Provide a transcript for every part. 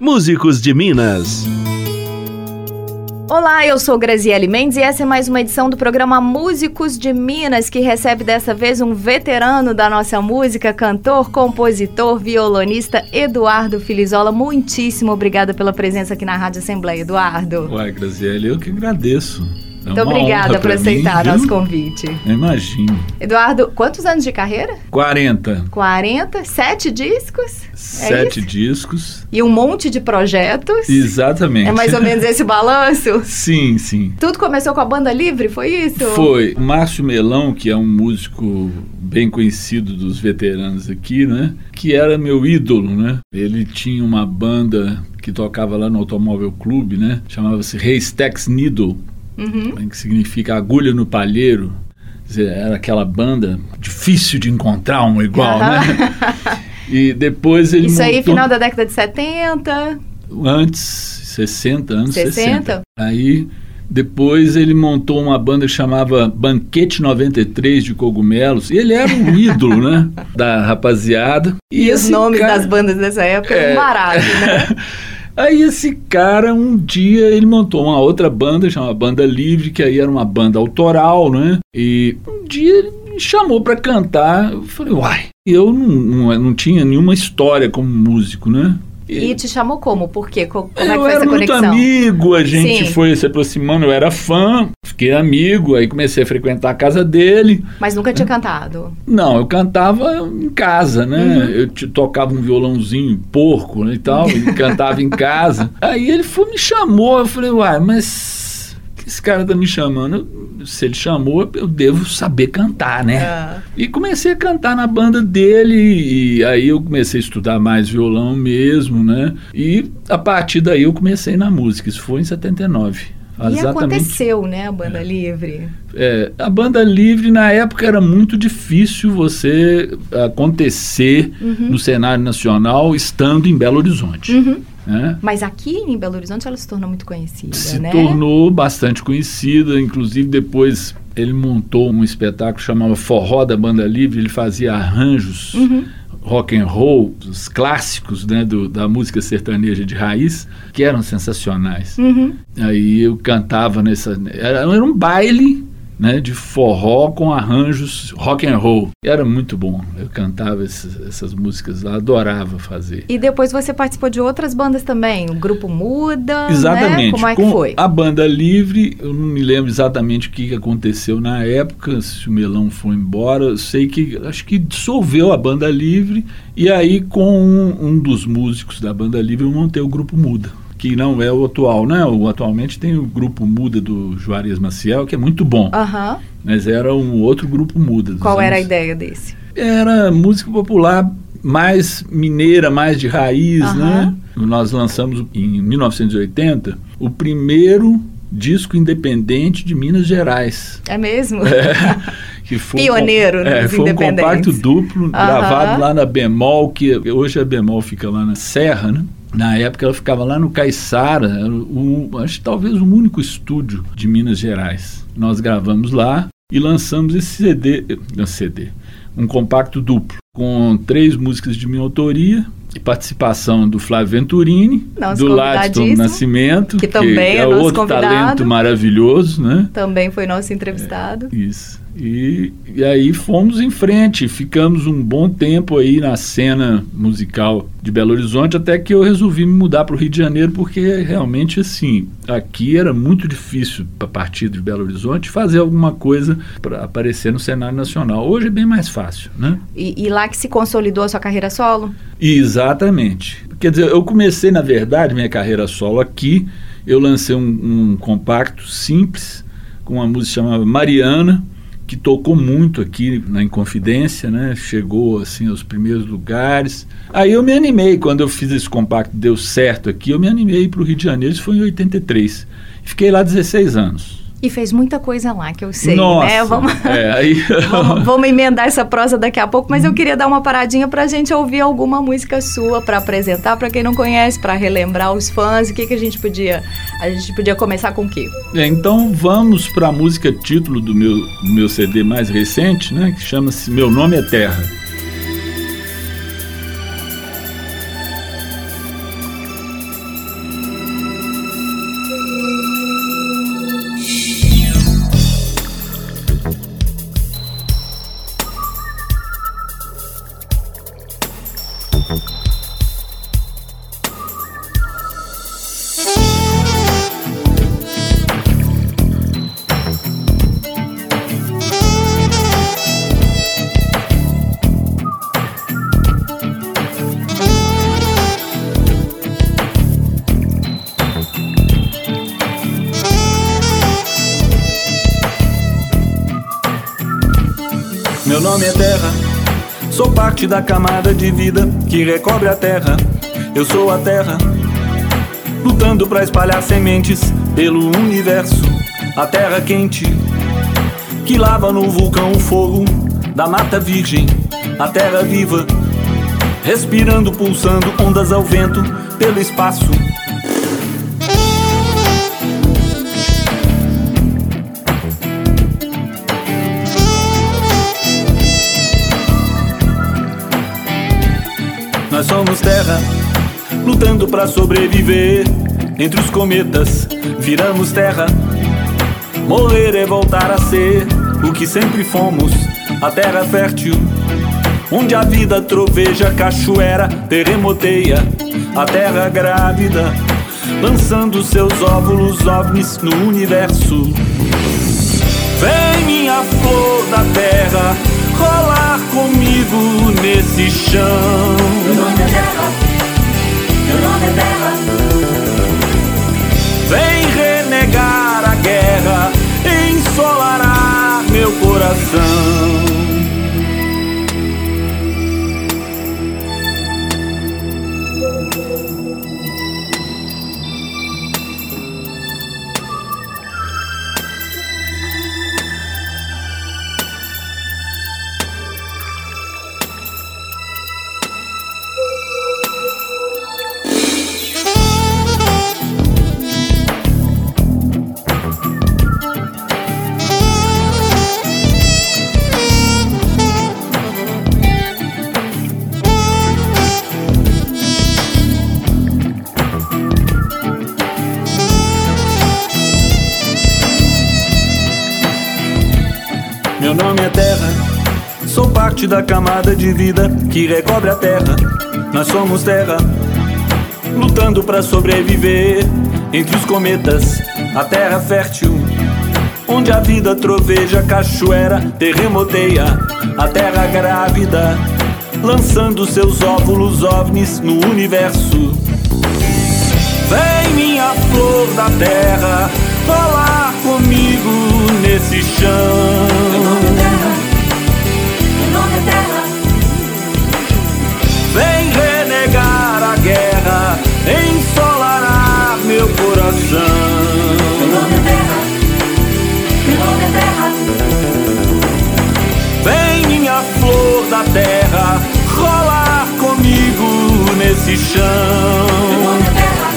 Músicos de Minas. Olá, eu sou Graziele Mendes e essa é mais uma edição do programa Músicos de Minas, que recebe dessa vez um veterano da nossa música, cantor, compositor, violonista Eduardo Filizola. Muitíssimo obrigada pela presença aqui na Rádio Assembleia, Eduardo. Uai, Graziele, eu que agradeço. É Muito obrigada por aceitar mim, nosso convite. Imagino. Eduardo, quantos anos de carreira? 40. 40? Sete discos? É Sete é discos. E um monte de projetos? Exatamente. É mais ou menos esse balanço? sim, sim. Tudo começou com a banda livre, foi isso? Foi. Márcio Melão, que é um músico bem conhecido dos veteranos aqui, né? Que era meu ídolo, né? Ele tinha uma banda que tocava lá no Automóvel Clube, né? Chamava-se Reis Tex Needle uhum. que significa agulha no palheiro. Dizer, era aquela banda difícil de encontrar um igual, uhum. né? E depois ele Isso montou... aí, final da década de 70? Antes, 60, anos 60. 60. Aí depois ele montou uma banda que chamava Banquete 93 de Cogumelos. E ele era um ídolo, né? Da rapaziada. E, e os nomes cara... das bandas dessa época é, um barato, né? Aí esse cara, um dia, ele montou uma outra banda, chamada Banda Livre, que aí era uma banda autoral, né? E um dia ele me chamou para cantar. Eu falei, uai, eu não, não, não tinha nenhuma história como músico, né? E te chamou como? Por quê? Como é eu foi era essa muito conexão? amigo, a gente Sim. foi se aproximando, eu era fã, fiquei amigo, aí comecei a frequentar a casa dele. Mas nunca tinha cantado? Não, eu cantava em casa, né? Uhum. Eu te, tocava um violãozinho porco né, e tal, e cantava em casa. Aí ele foi, me chamou, eu falei, uai, mas esse cara tá me chamando, se ele chamou, eu devo saber cantar, né? É. E comecei a cantar na banda dele, e aí eu comecei a estudar mais violão mesmo, né? E a partir daí eu comecei na música, isso foi em 79. E Exatamente. aconteceu, né, a banda é. livre? É, a banda livre na época era muito difícil você acontecer uhum. no cenário nacional estando em Belo Horizonte. Uhum. Né? Mas aqui em Belo Horizonte ela se tornou muito conhecida, se né? tornou bastante conhecida, inclusive depois ele montou um espetáculo chamado Forró da Banda Livre, ele fazia arranjos uhum. rock and roll, os clássicos né, do, da música sertaneja de raiz, que eram sensacionais. Uhum. Aí eu cantava nessa... Era, era um baile né, de forró com arranjos rock and roll. Era muito bom. Eu cantava esses, essas músicas lá, adorava fazer. E depois você participou de outras bandas também, o grupo Muda, né? Exatamente. Né? Como é que com foi? A banda Livre, eu não me lembro exatamente o que aconteceu na época, se o Melão foi embora, eu sei que acho que dissolveu a banda Livre e aí com um, um dos músicos da banda Livre eu montei o grupo Muda que não é o atual, né? O, atualmente tem o grupo Muda do Juarez Maciel, que é muito bom. Uhum. Mas era um outro grupo Muda. Qual anos... era a ideia desse? Era música popular mais mineira, mais de raiz, uhum. né? Nós lançamos em 1980 o primeiro disco independente de Minas Gerais. É mesmo? É, que foi Pioneiro, um, é, Foi um compacto duplo, uhum. gravado lá na Bemol, que hoje a Bemol fica lá na Serra, né? Na época ela ficava lá no Caiçara, o, acho talvez o único estúdio de Minas Gerais. Nós gravamos lá e lançamos esse CD, um CD, um compacto duplo, com três músicas de minha autoria e participação do Flávio Venturini, Nosso do Ladson Nascimento, que também que é, é outro convidado. talento maravilhoso, né? Também foi nosso entrevistado. É, isso. E, e aí fomos em frente, ficamos um bom tempo aí na cena musical de Belo Horizonte, até que eu resolvi me mudar para o Rio de Janeiro, porque realmente assim, aqui era muito difícil, a partir de Belo Horizonte, fazer alguma coisa para aparecer no cenário nacional. Hoje é bem mais fácil, né? E, e lá que se consolidou a sua carreira solo? Exatamente. Quer dizer, eu comecei, na verdade, minha carreira solo aqui, eu lancei um, um compacto simples, com uma música chamada Mariana, que tocou muito aqui na Inconfidência, né? Chegou assim aos primeiros lugares. Aí eu me animei quando eu fiz esse compacto, deu certo aqui, eu me animei para o Rio de Janeiro, isso foi em 83. Fiquei lá 16 anos. E fez muita coisa lá, que eu sei, Nossa, né? Vamos... É, aí... vamos, vamos, emendar essa prosa daqui a pouco, mas eu queria dar uma paradinha para a gente ouvir alguma música sua para apresentar para quem não conhece, para relembrar os fãs. O que, que a gente podia... A gente podia começar com o quê? É, então vamos para a música título do meu, do meu CD mais recente, né? Que chama-se Meu Nome é Terra. Sou parte da camada de vida que recobre a Terra. Eu sou a Terra, lutando para espalhar sementes pelo universo. A Terra quente, que lava no vulcão o fogo da mata virgem. A Terra viva, respirando, pulsando ondas ao vento pelo espaço. Nós somos terra, lutando para sobreviver. Entre os cometas, viramos terra. Morrer é voltar a ser o que sempre fomos, a terra fértil. Onde a vida troveja, cachoeira, terremoteia, a terra grávida, lançando seus óvulos ovnis no universo. Vem minha flor da terra, rolar comigo nesse chão. Meu nome é terra, meu nome é terra. Vem renegar a guerra, ensolarar meu coração. Que recobre a Terra. Nós somos Terra, lutando para sobreviver entre os cometas, a Terra fértil, onde a vida troveja, cachoeira, terremoteia, a Terra grávida, lançando seus óvulos ovnis no universo. Vem minha flor da terra, falar comigo nesse chão. Terra. Vem minha flor da terra, rolar comigo nesse Meu chão. nome é terra,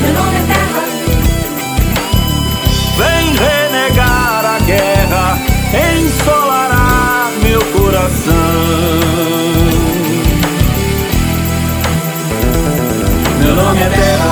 meu nome é terra. Vem renegar a guerra, ensolarar meu coração. Meu nome é Terra.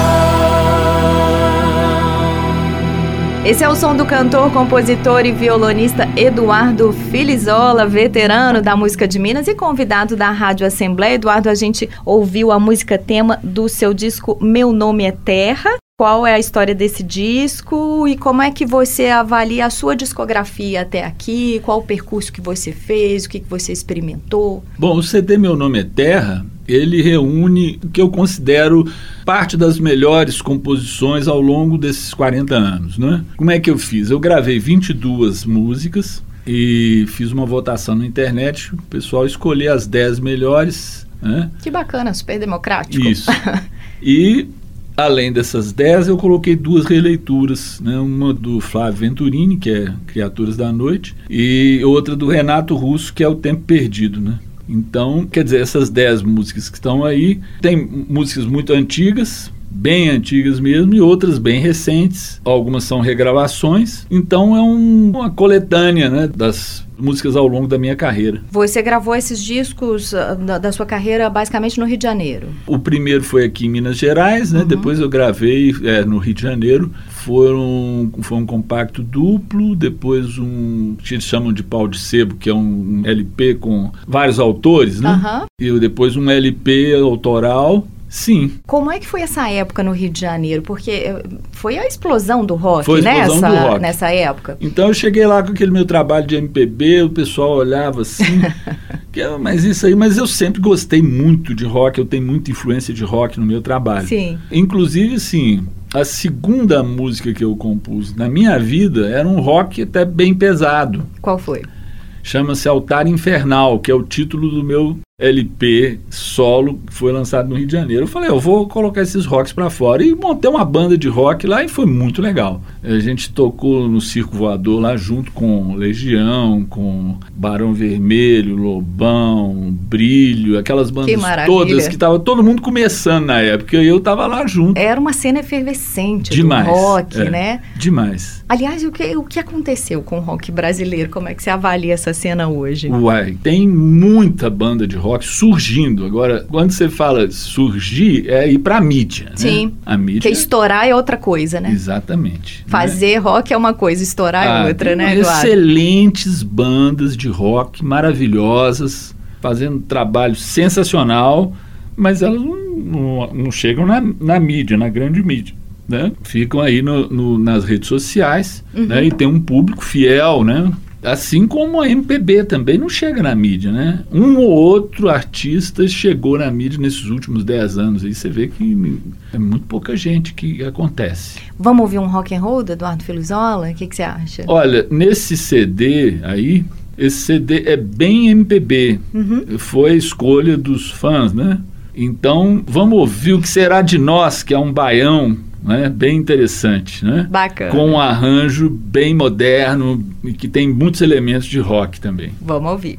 Esse é o som do cantor, compositor e violonista Eduardo Filizola, veterano da música de Minas e convidado da Rádio Assembleia. Eduardo, a gente ouviu a música tema do seu disco Meu Nome é Terra. Qual é a história desse disco e como é que você avalia a sua discografia até aqui? Qual o percurso que você fez? O que, você experimentou? Bom, o CD Meu Nome é Terra, ele reúne o que eu considero parte das melhores composições ao longo desses 40 anos, né? Como é que eu fiz? Eu gravei 22 músicas e fiz uma votação na internet, o pessoal escolheu as 10 melhores, né? Que bacana, super democrático. Isso. E além dessas 10, eu coloquei duas releituras, né? Uma do Flávio Venturini, que é Criaturas da Noite, e outra do Renato Russo, que é O Tempo Perdido, né? Então, quer dizer, essas 10 músicas que estão aí, tem músicas muito antigas, bem antigas mesmo, e outras bem recentes. Algumas são regravações. Então é um- uma coletânea né, das músicas ao longo da minha carreira. Você gravou esses discos ah, da, da sua carreira basicamente no Rio de Janeiro. O primeiro foi aqui em Minas Gerais, né? Uhum. Depois eu gravei é, no Rio de Janeiro. Foram, foi um compacto duplo, depois um que eles chamam de pau de sebo, que é um, um LP com vários autores, né? Aham. E depois um LP autoral. Sim, Como é que foi essa época no Rio de Janeiro? Porque eh, foi a explosão do rock, Foi a né? explosão Essa- do rock. nessa época. Então eu cheguei lá com aquele meu trabalho de MPB, o pessoal olhava assim, que, "Ah, mas isso aí, mas eu sempre gostei muito de rock, eu tenho muita influência de rock no meu trabalho. Sim. Inclusive, assim, a segunda música que eu compus na minha vida era um rock até bem pesado, Qual foi? chama-se Altar Infernal, que é o título do meu LP solo que foi lançado no Rio de Janeiro. Eu falei, eu vou colocar esses rocks para fora e montei uma banda de rock lá e foi muito legal. A gente tocou no Circo Voador lá junto com Legião, com Barão Vermelho, Lobão, Brilho, aquelas bandas maravilha. todas que tava todo mundo começando na época e eu tava lá junto. Era uma cena efervescente Demais. do rock, é, né? Demais. Aliás, o que, o que aconteceu com o rock brasileiro? Como é que você avalia essa cena hoje? Uai, tem muita banda de rock surgindo. Agora, quando você fala surgir, é ir pra mídia, né? Sim. A mídia. Porque estourar é outra coisa, né? Exatamente. né? Fazer rock é uma coisa, estourar Ah, é outra, né, Eduardo? Excelentes bandas de rock maravilhosas, fazendo trabalho sensacional, mas elas não, não- não chegam na, na mídia, na grande mídia. Né? Ficam aí no- no- nas redes sociais Uhum. né? e tem um público fiel, né? Assim como a MPB também não chega na mídia, né? Um ou outro artista chegou na mídia nesses últimos 10 anos. Aí você vê que é muito pouca gente que acontece. Vamos ouvir um rock and roll do Eduardo Felizola? O que, que você acha? Olha, nesse CD aí, esse CD é bem MPB. Uhum. Foi a escolha dos fãs, né? Então, vamos ouvir o que será de nós, que é um baião, né? Bem interessante, né? Bacana. Com um arranjo bem moderno e que tem muitos elementos de rock também. Vamos ouvir.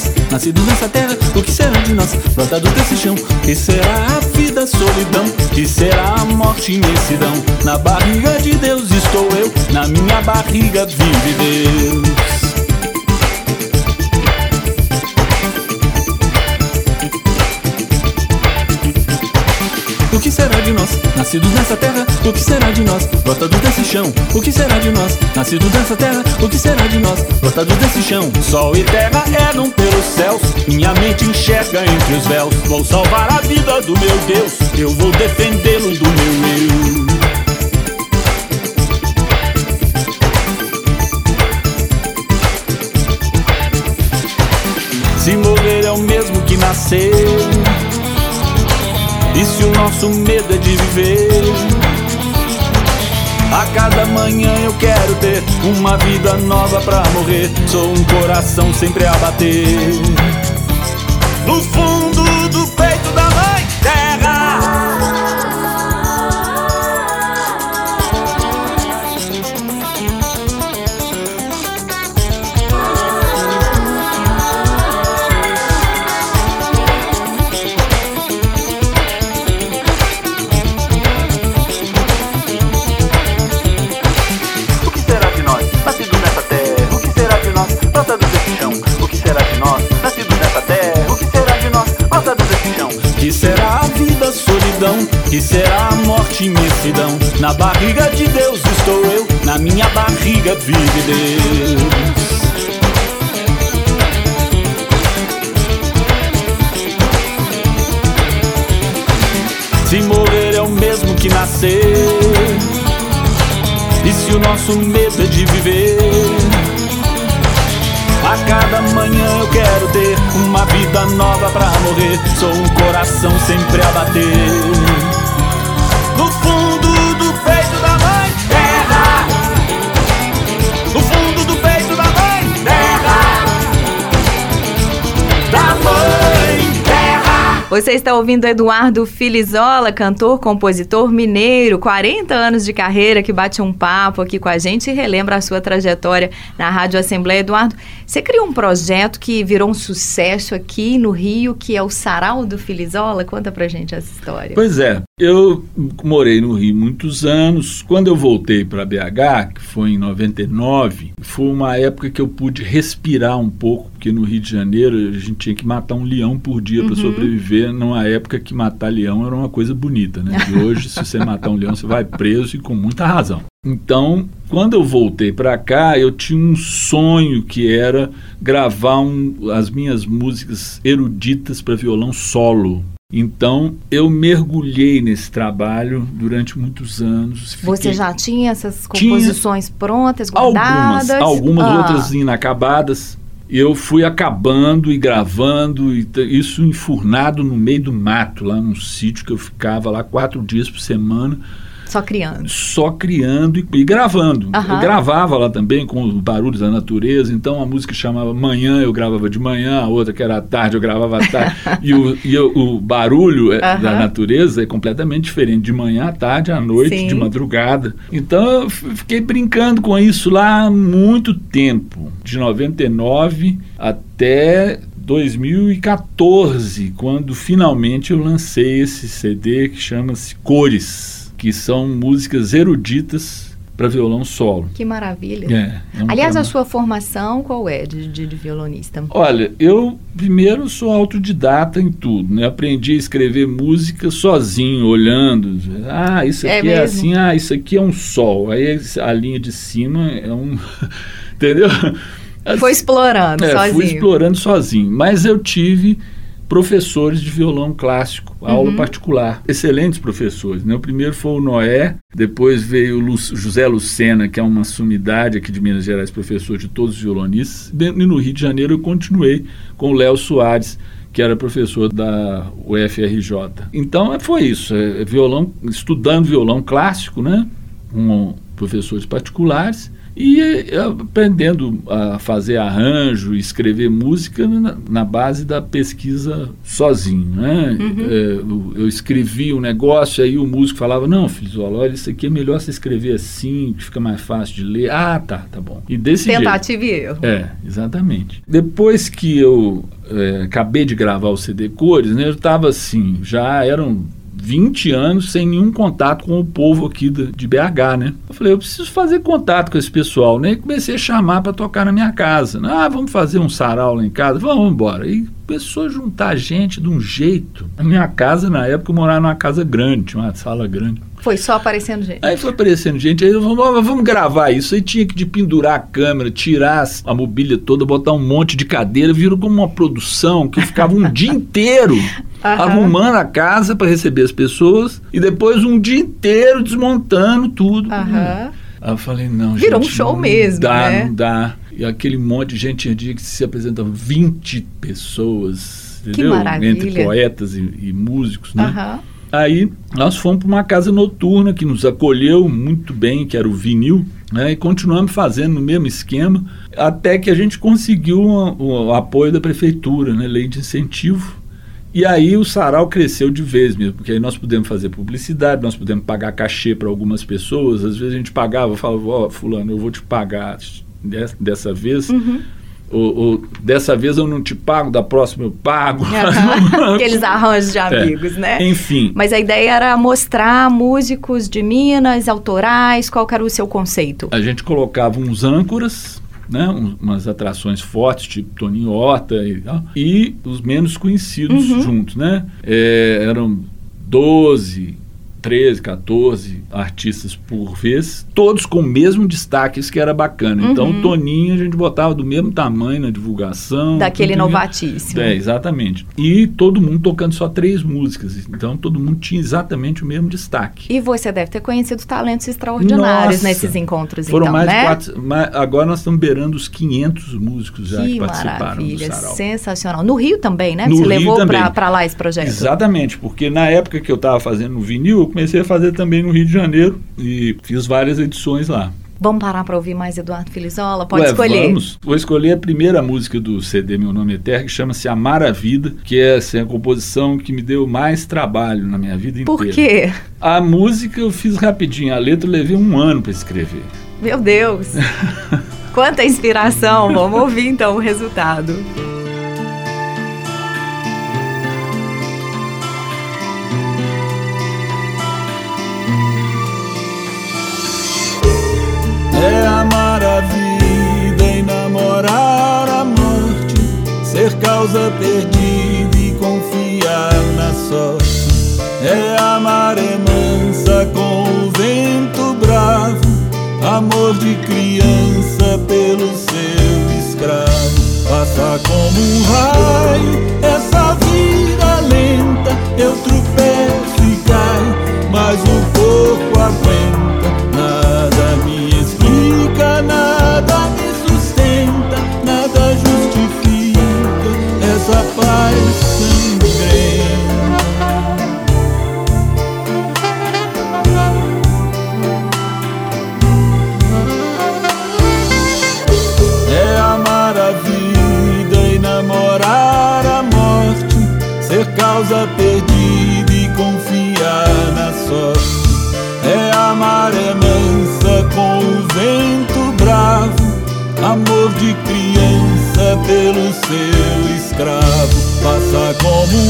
Nós, nascidos nessa terra? O que será de nós, brotados desse chão? Que será a vida, solidão? Que será a morte, imensidão? Na barriga de Deus estou eu, na minha barriga vive Deus. Nascidos nessa terra? O que será de nós, brotados desse chão? O que será de nós, nascidos nessa terra? O que será de nós, brotados desse chão? Sol e terra eram pelos céus, minha mente enxerga entre os véus. Vou salvar a vida do meu Deus, eu vou defendê-lo do meu eu. Se morrer é o mesmo que nascer. Se o nosso medo é de viver? A cada manhã eu quero ter uma vida nova pra morrer. Sou um coração sempre a bater. No fundo do peito da mãe Que será a morte, imensidão? Na barriga de Deus estou eu, na minha barriga vive Deus. Se morrer é o mesmo que nascer. E se o nosso medo é de viver? A cada manhã eu quero ter uma vida nova pra morrer. Sou um coração sempre a bater. No fundo Você está ouvindo Eduardo Filizola, cantor, compositor mineiro, 40 anos de carreira, que bate um papo aqui com a gente e relembra a sua trajetória na Rádio Assembleia. Eduardo, você criou um projeto que virou um sucesso aqui no Rio, que é o Sarau do Filizola. Conta pra gente essa história. Pois é, eu morei no Rio muitos anos. Quando eu voltei para BH, que foi em 99, foi uma época que eu pude respirar um pouco porque no Rio de Janeiro a gente tinha que matar um leão por dia para sobreviver, numa época que matar leão era uma coisa bonita, né? E hoje, se você matar um leão, você vai preso e com muita razão. Então, quando eu voltei para cá, eu tinha um sonho que era gravar um, as minhas músicas eruditas para violão solo. Então, eu mergulhei nesse trabalho durante muitos anos. Você Fiquei- já tinha essas Tinha. composições prontas, Algumas, guardadas? algumas Ah, outras inacabadas. Eu fui acabando e gravando, e isso enfurnado no meio do mato, lá num sítio que eu ficava lá quatro dias por semana, Só criando. só criando e, e gravando. Aham. Eu gravava lá também com os barulhos da natureza, então a música chamava Manhã, eu gravava de manhã, a outra que era à tarde, eu gravava à tarde. e o, e o- barulho é, da natureza é completamente diferente, de manhã à tarde, à noite, Sim. de madrugada. Então eu fiquei brincando com isso lá há muito tempo, de 99 até 2014, quando finalmente eu lancei esse CD que chama-se Cores, que são músicas eruditas para violão solo. Que maravilha. É, é um Aliás, a tema- sua formação qual é de, de, de violonista? Olha, eu primeiro sou autodidata em tudo, né? Aprendi a escrever música sozinho, olhando. Ah, isso É aqui é, mesmo? assim, ah, isso aqui é um sol. Aí a linha de cima é um. Entendeu? Foi explorando É, sozinho. fui explorando sozinho. Mas eu tive professores de violão clássico, Uhum. aula particular. Excelentes professores. Né? O primeiro foi o Noé, depois veio o Lu- José Lucena, que é uma sumidade aqui de Minas Gerais, professor de todos os violonistas. E no Rio de Janeiro eu continuei com o Léo Soares, que era professor da UFRJ. Então é, foi isso, é, violão, estudando violão clássico, né? Com professores particulares e eh, aprendendo a fazer arranjo, escrever música na, na base da pesquisa sozinho, né? Eh, eu, eu escrevi um negócio, aí o músico falava, não, Filizola, olha, isso aqui é melhor você escrever assim, que fica mais fácil de ler. Ah, tá, tá bom. E desse jeito. Tentativa e erro. É, exatamente. Depois que eu é, acabei de gravar o CD Cores, né, eu estava assim, já eram 20 anos sem nenhum contato com o povo aqui de BH, né? Eu falei, eu preciso fazer contato com esse pessoal, né? E comecei a chamar para tocar na minha casa. né? Ah, vamos fazer um sarau lá em casa? Vamos embora. E começou a juntar gente de um jeito. A minha casa, na época, eu morava numa casa grande, uma sala grande. Foi só aparecendo gente. Aí foi aparecendo gente, aí eu falei, "Ó, vamos gravar isso. Aí tinha que de pendurar a câmera, tirar a mobília toda, botar um monte de cadeira, virou como uma produção que ficava um dia inteiro Aham. arrumando a casa para receber as pessoas e depois um dia inteiro desmontando tudo. Aham. Aí eu falei, não, Virou um gente, show não mesmo, dá, né? não dá. E aquele monte de gente, tinha dia que se apresentavam 20 pessoas, entendeu? maravilha. Entre poetas e, e músicos, né? Aham. Aí nós fomos para uma casa noturna que nos acolheu muito bem, que era o Vinil, né, e continuamos fazendo no mesmo esquema, até que a gente conseguiu uma- o apoio da prefeitura, né, lei de incentivo. E aí o sarau cresceu de vez mesmo, porque aí nós pudemos fazer publicidade, nós pudemos pagar cachê para algumas pessoas, às vezes a gente pagava, falava, ó, fulano, eu vou te pagar des- dessa vez, Uhum. ou, ou dessa vez eu não te pago, da próxima eu pago. Aqueles arranjos de amigos, né? Enfim, Mas a ideia era mostrar músicos de Minas, autorais, qual era o seu conceito? a gente colocava uns âncoras, né, um- umas atrações fortes, tipo Toninho Horta e, tal, e os menos conhecidos Uhum. juntos, né? É, eram 12, 13, 14 artistas por vez, todos com o mesmo destaque, isso que era bacana. Então, Uhum. o Toninho a gente botava do mesmo tamanho na divulgação. Daquele isso. novatíssimo. É, exatamente. E todo mundo tocando só três músicas. Então, todo mundo tinha exatamente o mesmo destaque. E você deve ter conhecido talentos extraordinários Nossa. nesses encontros, Foram então, mais né? de quatro. agora nós estamos beirando os 500 músicos já que, Que participaram do maravilha, sarau. sensacional. No Rio também, né? No Você Rio levou pra lá esse projeto. Exatamente, porque na época que eu estava fazendo no vinil, comecei a fazer também no Rio de Janeiro e fiz várias edições lá. Vamos parar pra ouvir mais Eduardo Filizola? Pode Ué, escolher. Vamos. Vou escolher a primeira música do CD Meu Nome é Terra, que chama-se Amar a Vida, que é assim, a composição que me deu mais trabalho na minha vida inteira. Por quê? A música eu fiz rapidinho, a letra eu levei um ano para escrever. Meu Deus! Quanta inspiração! Vamos ouvir então o resultado. É amar a vida e namorar a morte. causa perdida e confiar na sorte. É a maré mansa com o vento bravo, amor de criança pelo seu escravo. Passa como um raio escravo. Passa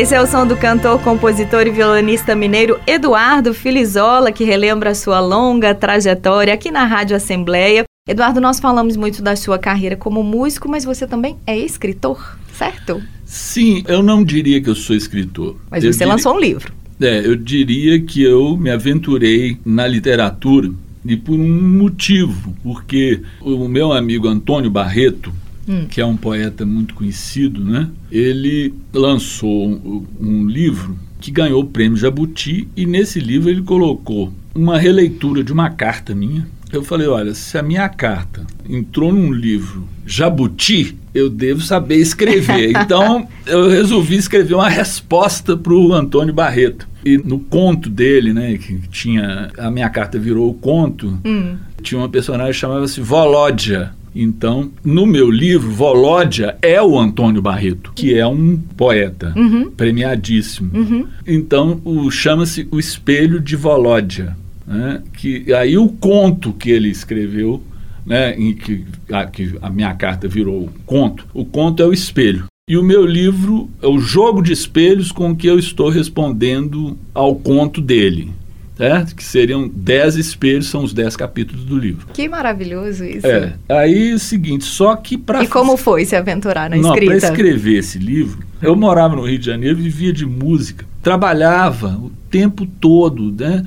Esse é o som do cantor, compositor e violonista mineiro Eduardo Filizola, que relembra a sua longa trajetória aqui na Rádio Assembleia. Eduardo, nós falamos muito da sua carreira como músico, mas você também é escritor, certo? Sim, eu não diria que eu sou escritor. Mas Eu você diria- lançou um livro. É, eu diria que eu me aventurei na literatura e por um motivo, porque o meu amigo Antônio Barreto, Hum. que é um poeta muito conhecido, né? Ele lançou um, um livro que ganhou o prêmio Jabuti e nesse livro ele colocou uma releitura de uma carta minha. Eu falei, olha, se a minha carta entrou num livro Jabuti, eu devo saber escrever. Então eu resolvi escrever uma resposta para o Antônio Barreto. E no conto dele, né, que tinha a minha carta virou o conto, Hum. tinha uma personagem que chamava-se Volódia. Então, no meu livro, Volódia é o Antônio Barreto, que é um poeta Uhum. premiadíssimo. Uhum. Então, chama-se O Espelho de Volódia. Né? Que, aí o conto que ele escreveu, né, em que, a, que a minha carta virou conto, o conto é o espelho. E o meu livro é o jogo de espelhos com que eu estou respondendo ao conto dele. Certo? Que seriam dez espelhos, são os dez capítulos do livro. Que maravilhoso isso. É. Aí é o seguinte, só que para E como foi se aventurar na não, para escrita? escrever esse livro, eu morava no Rio de Janeiro, vivia de música, trabalhava o tempo todo, né?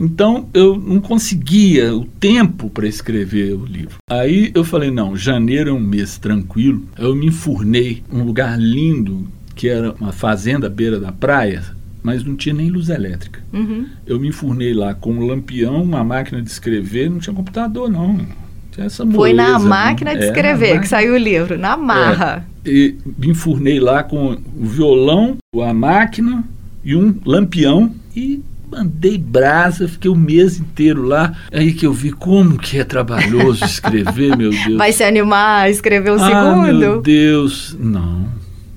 Então eu não conseguia o tempo para escrever o livro. Aí eu falei: não, janeiro é um mês tranquilo. Eu me enfurnei num lugar lindo, que era uma fazenda à beira da praia, mas não tinha nem luz elétrica. Uhum. Eu me enfurnei lá com um lampião, uma máquina de escrever, não tinha computador, não. Tinha essa Foi na moleza, máquina não. de É, escrever máquina que saiu o livro, na marra. e me enfurnei lá com o violão, a máquina e um lampião e mandei brasa, fiquei o mês inteiro lá. Aí que eu vi como que é trabalhoso escrever, meu Deus. Vai se animar a escrever o ah, meu segundo? Deus, não.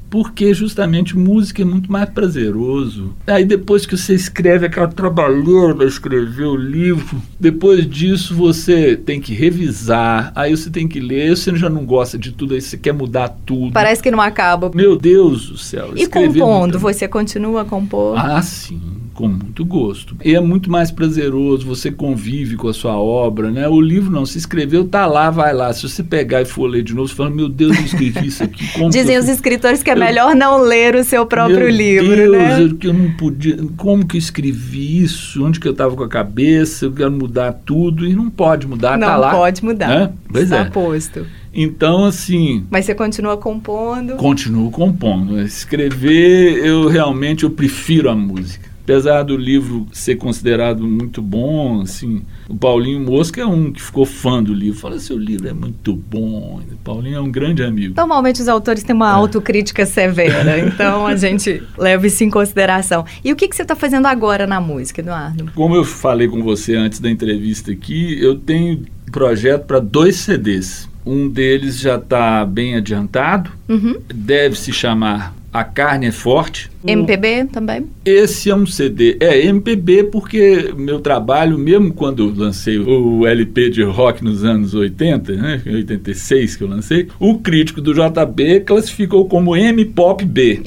Porque justamente música é muito mais prazeroso. Aí depois que você escreve aquela trabalheira para escrever o livro, depois disso você tem que revisar, aí você tem que ler, você já não gosta de tudo, aí você quer mudar tudo. Parece que não acaba. Meu Deus do céu. E compondo, você continua a compor? Ah, sim, com muito gosto. E é muito mais prazeroso, você convive com a sua obra, né? O livro não, se escreveu, tá lá, vai lá. Se você pegar e for ler de novo, você fala, meu Deus, eu escrevi isso aqui. Dizem eu os fiz?" escritores que é Eu- melhor não ler o seu próprio Meu livro, Deus, né? eu, que eu não podia. Como que eu escrevi isso? Onde que eu estava com a cabeça? Eu quero mudar tudo e não pode mudar, não tá lá. pode mudar. né? Pois Está é. posto. Então, assim, Mas você continua compondo. continuo compondo. Escrever, eu realmente eu prefiro a música. Apesar do livro ser considerado muito bom, assim, o Paulinho Mosca é um que ficou fã do livro. Fala, seu livro é muito bom. O Paulinho é um grande amigo. Normalmente os autores têm É. uma autocrítica severa, então a gente leva isso em consideração. E o que, que você está fazendo agora na música, Eduardo? Como eu falei com você antes da entrevista aqui, eu tenho projeto para dois CDs. Um deles já está bem adiantado, Uhum. deve se chamar A Carne é Forte. MPB também? Esse é um CD. É MPB porque meu trabalho, mesmo quando eu lancei o LP de rock nos anos 80, né, em 86 que eu lancei, o crítico do JB classificou como M-Pop B.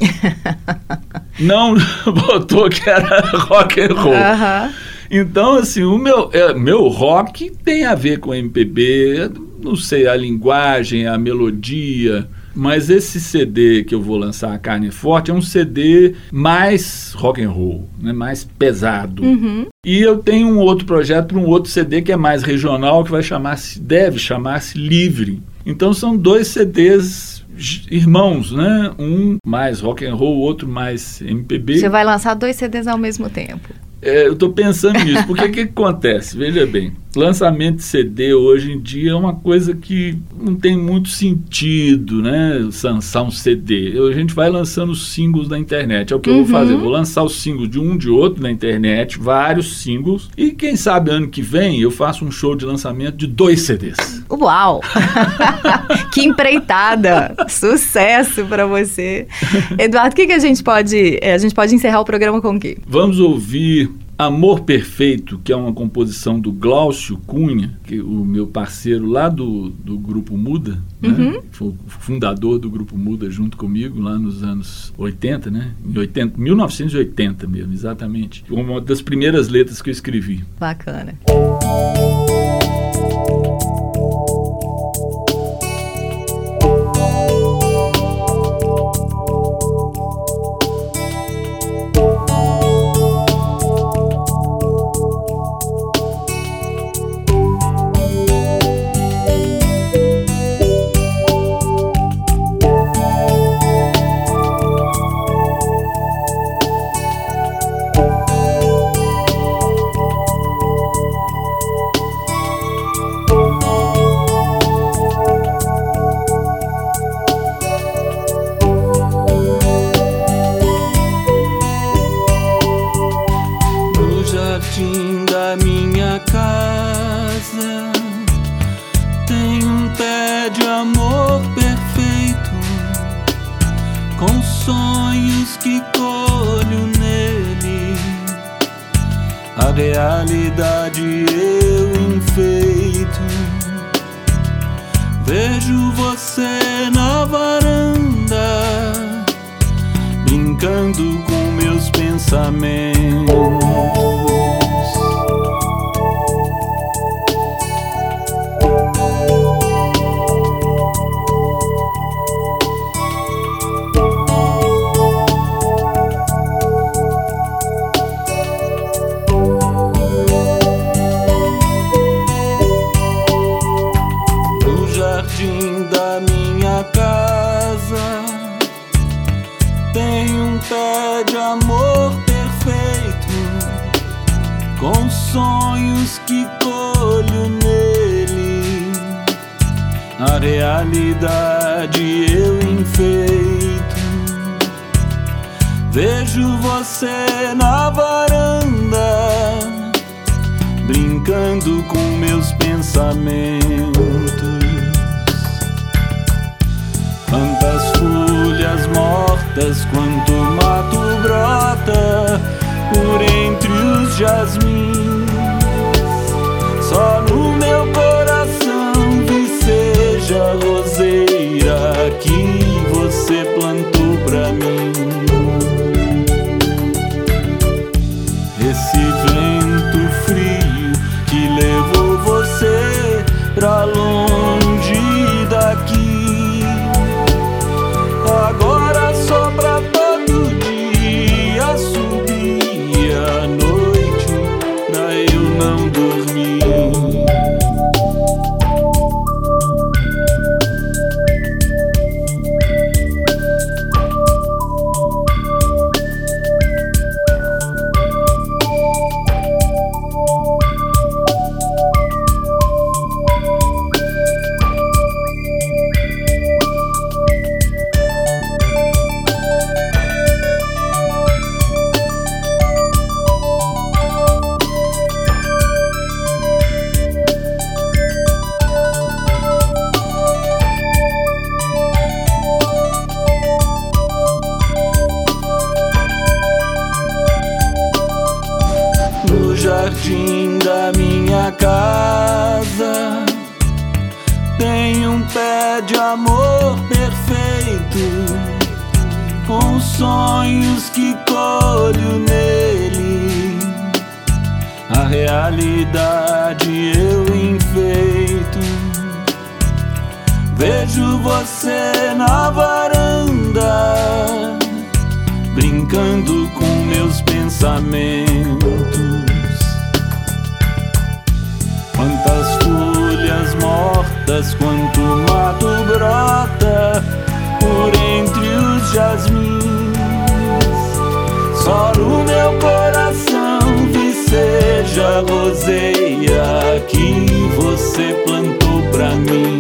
Não botou que era rock and roll. Aham. Então, assim, o meu, é, meu rock tem a ver com MPB, não sei, a linguagem, a melodia. Mas esse CD que eu vou lançar, A Carne Forte, é um CD mais rock and roll, né, mais pesado. Uhum. E eu tenho um outro projeto para um outro CD que é mais regional, que vai chamar-se, deve chamar-se Livre. Então são dois CDs irmãos, né? Um mais rock and roll, outro mais MPB. Você vai lançar dois CDs ao mesmo tempo. É, eu estou pensando nisso, porque o que acontece? Veja bem, lançamento de CD hoje em dia é uma coisa que não tem muito sentido, né? Lançar um CD. A gente vai lançando singles na internet. É o que eu vou fazer. Eu vou lançar os singles de um de outro na internet, vários singles. E quem sabe ano que vem eu faço um show de lançamento de dois CDs. Uau! que empreitada! Sucesso para você. Eduardo, o que, que a gente pode. eh, A gente pode encerrar o programa com o quê? Vamos ouvir Amor Perfeito, que é uma composição do Glaucio Cunha, que é o meu parceiro lá do, do Grupo Muda, né? foi o fundador do Grupo Muda junto comigo lá nos anos 80, né? Em 80, 1980 mesmo, exatamente. Uma das primeiras letras que eu escrevi. Bacana. Tem um pé de amor perfeito, com sonhos que colho nele. A realidade eu enfeito. Vejo você na varanda brincando com meus pensamentos. Quantas folhas mortas, quanto mato brota por entre os jasmins. Só no meu coração vi seja a roseira que você plantou pra mim.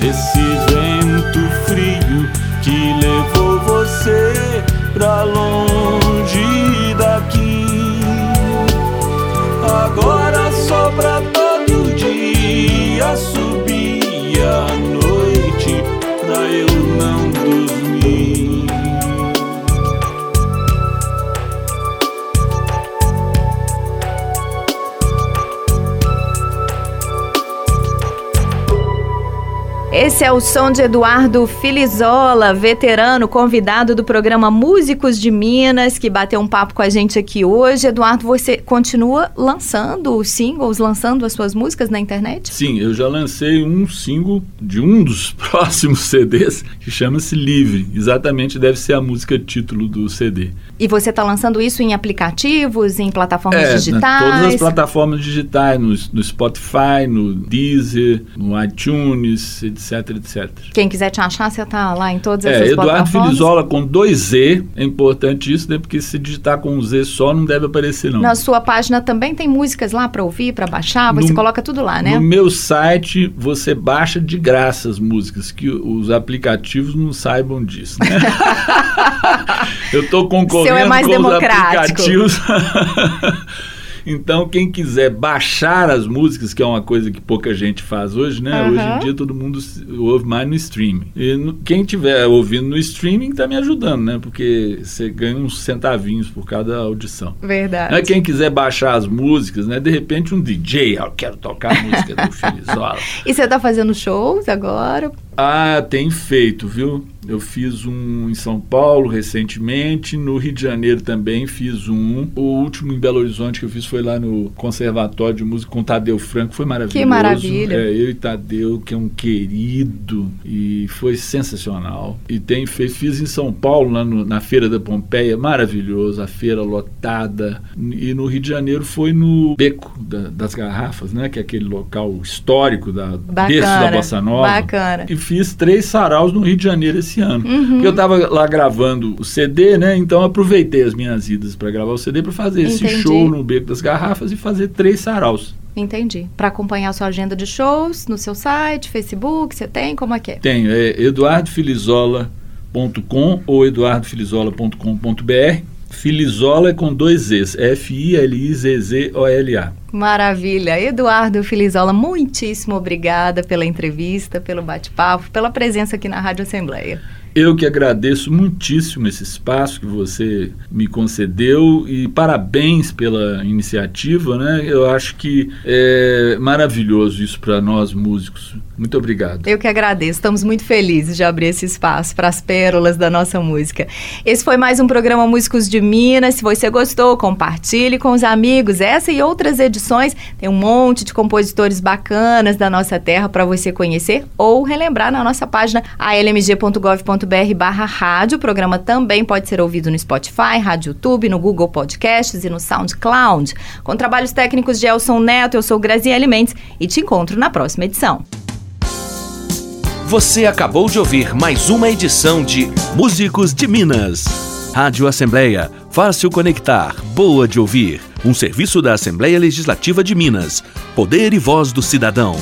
Esse vento frio que levou você pra longe Agora sopra Esse é o som de Eduardo Filizola, veterano, convidado do programa Músicos de Minas, que bateu um papo com a gente aqui hoje. Eduardo, você continua lançando os singles, lançando as suas músicas na internet? Sim, eu já lancei um single de um dos próximos CDs que chama-se Livre. Exatamente deve ser a música título do CD. E você está lançando isso em aplicativos, em plataformas É, digitais? todas as plataformas digitais, no, no Spotify, no Deezer, no iTunes, etc, etc. Quem quiser te achar, você tá lá em todas É, essas Eduardo plataformas? Filizola com dois Z, é importante isso, né? Porque se digitar com um Z só não deve aparecer não. Na sua página também tem músicas lá para ouvir, para baixar, você No- coloca tudo lá, né? No meu site você baixa de graça as músicas, que os aplicativos não saibam disso. Né? Eu tô concorrendo Seu é mais com democrático. os aplicativos. Então, quem quiser baixar as músicas, que é uma coisa que pouca gente faz hoje, né? Aham. Hoje em dia todo mundo ouve mais no streaming. E no- quem estiver ouvindo no streaming está me ajudando, né? Porque você ganha uns centavinhos por cada audição. Verdade. Né, Quem quiser baixar as músicas, né? De repente um DJ, ah, eu quero tocar a música do Filizola. E você tá fazendo shows agora? Ah, tem feito, viu? Eu fiz um em São Paulo recentemente, no Rio de Janeiro também fiz um. O último em Belo Horizonte que eu fiz foi lá no Conservatório de Música com Tadeu Franco, foi maravilhoso. Que maravilha. É, eu e Tadeu, que é um querido, e foi sensacional. E tem feito, fiz em São Paulo, lá no- na Feira da Pompeia, maravilhoso, a feira lotada. E no Rio de Janeiro foi no Beco da- das Garrafas, né? Que é aquele local histórico da berço da Bacana. Bossa Nova. Bacana. E fiz três saraus no Rio de Janeiro esse ano. Uhum. Porque eu estava lá gravando o CD, né? Então aproveitei as minhas idas para gravar o CD para fazer esse Entendi. show no Beco das Garrafas e fazer três saraus. Entendi. Para acompanhar a sua agenda de shows no seu site, Facebook, você tem? Como é que é? Tenho, é eduardofilizola.com ou eduardofilizola.com.br. Filizola é com dois Z's, F-I-L-I-Z-Z-O-L-A. Maravilha. Eduardo Filizola, muitíssimo obrigada pela entrevista, pelo bate-papo, pela presença aqui na Rádio Assembleia. Eu que agradeço muitíssimo esse espaço que você me concedeu e parabéns pela iniciativa, né? Eu acho que é maravilhoso isso para nós músicos. Muito obrigado. Eu que agradeço. Estamos muito felizes de abrir esse espaço para as pérolas da nossa música. Esse foi mais um programa Músicos de Minas. Se você gostou, compartilhe com os amigos. Essa e outras edições tem um monte de compositores bacanas da nossa terra para você conhecer ou relembrar na nossa página almg.gov.br/barra rádio. O programa também pode ser ouvido no Spotify, Rádio YouTube, no Google Podcasts e no SoundCloud. Com trabalhos técnicos de Elson Neto, eu sou Graziele Mendes e te encontro na próxima edição. Você acabou de ouvir mais uma edição de Músicos de Minas. Rádio Assembleia, fácil conectar, boa de ouvir. Um serviço da Assembleia Legislativa de Minas. Poder e voz do cidadão.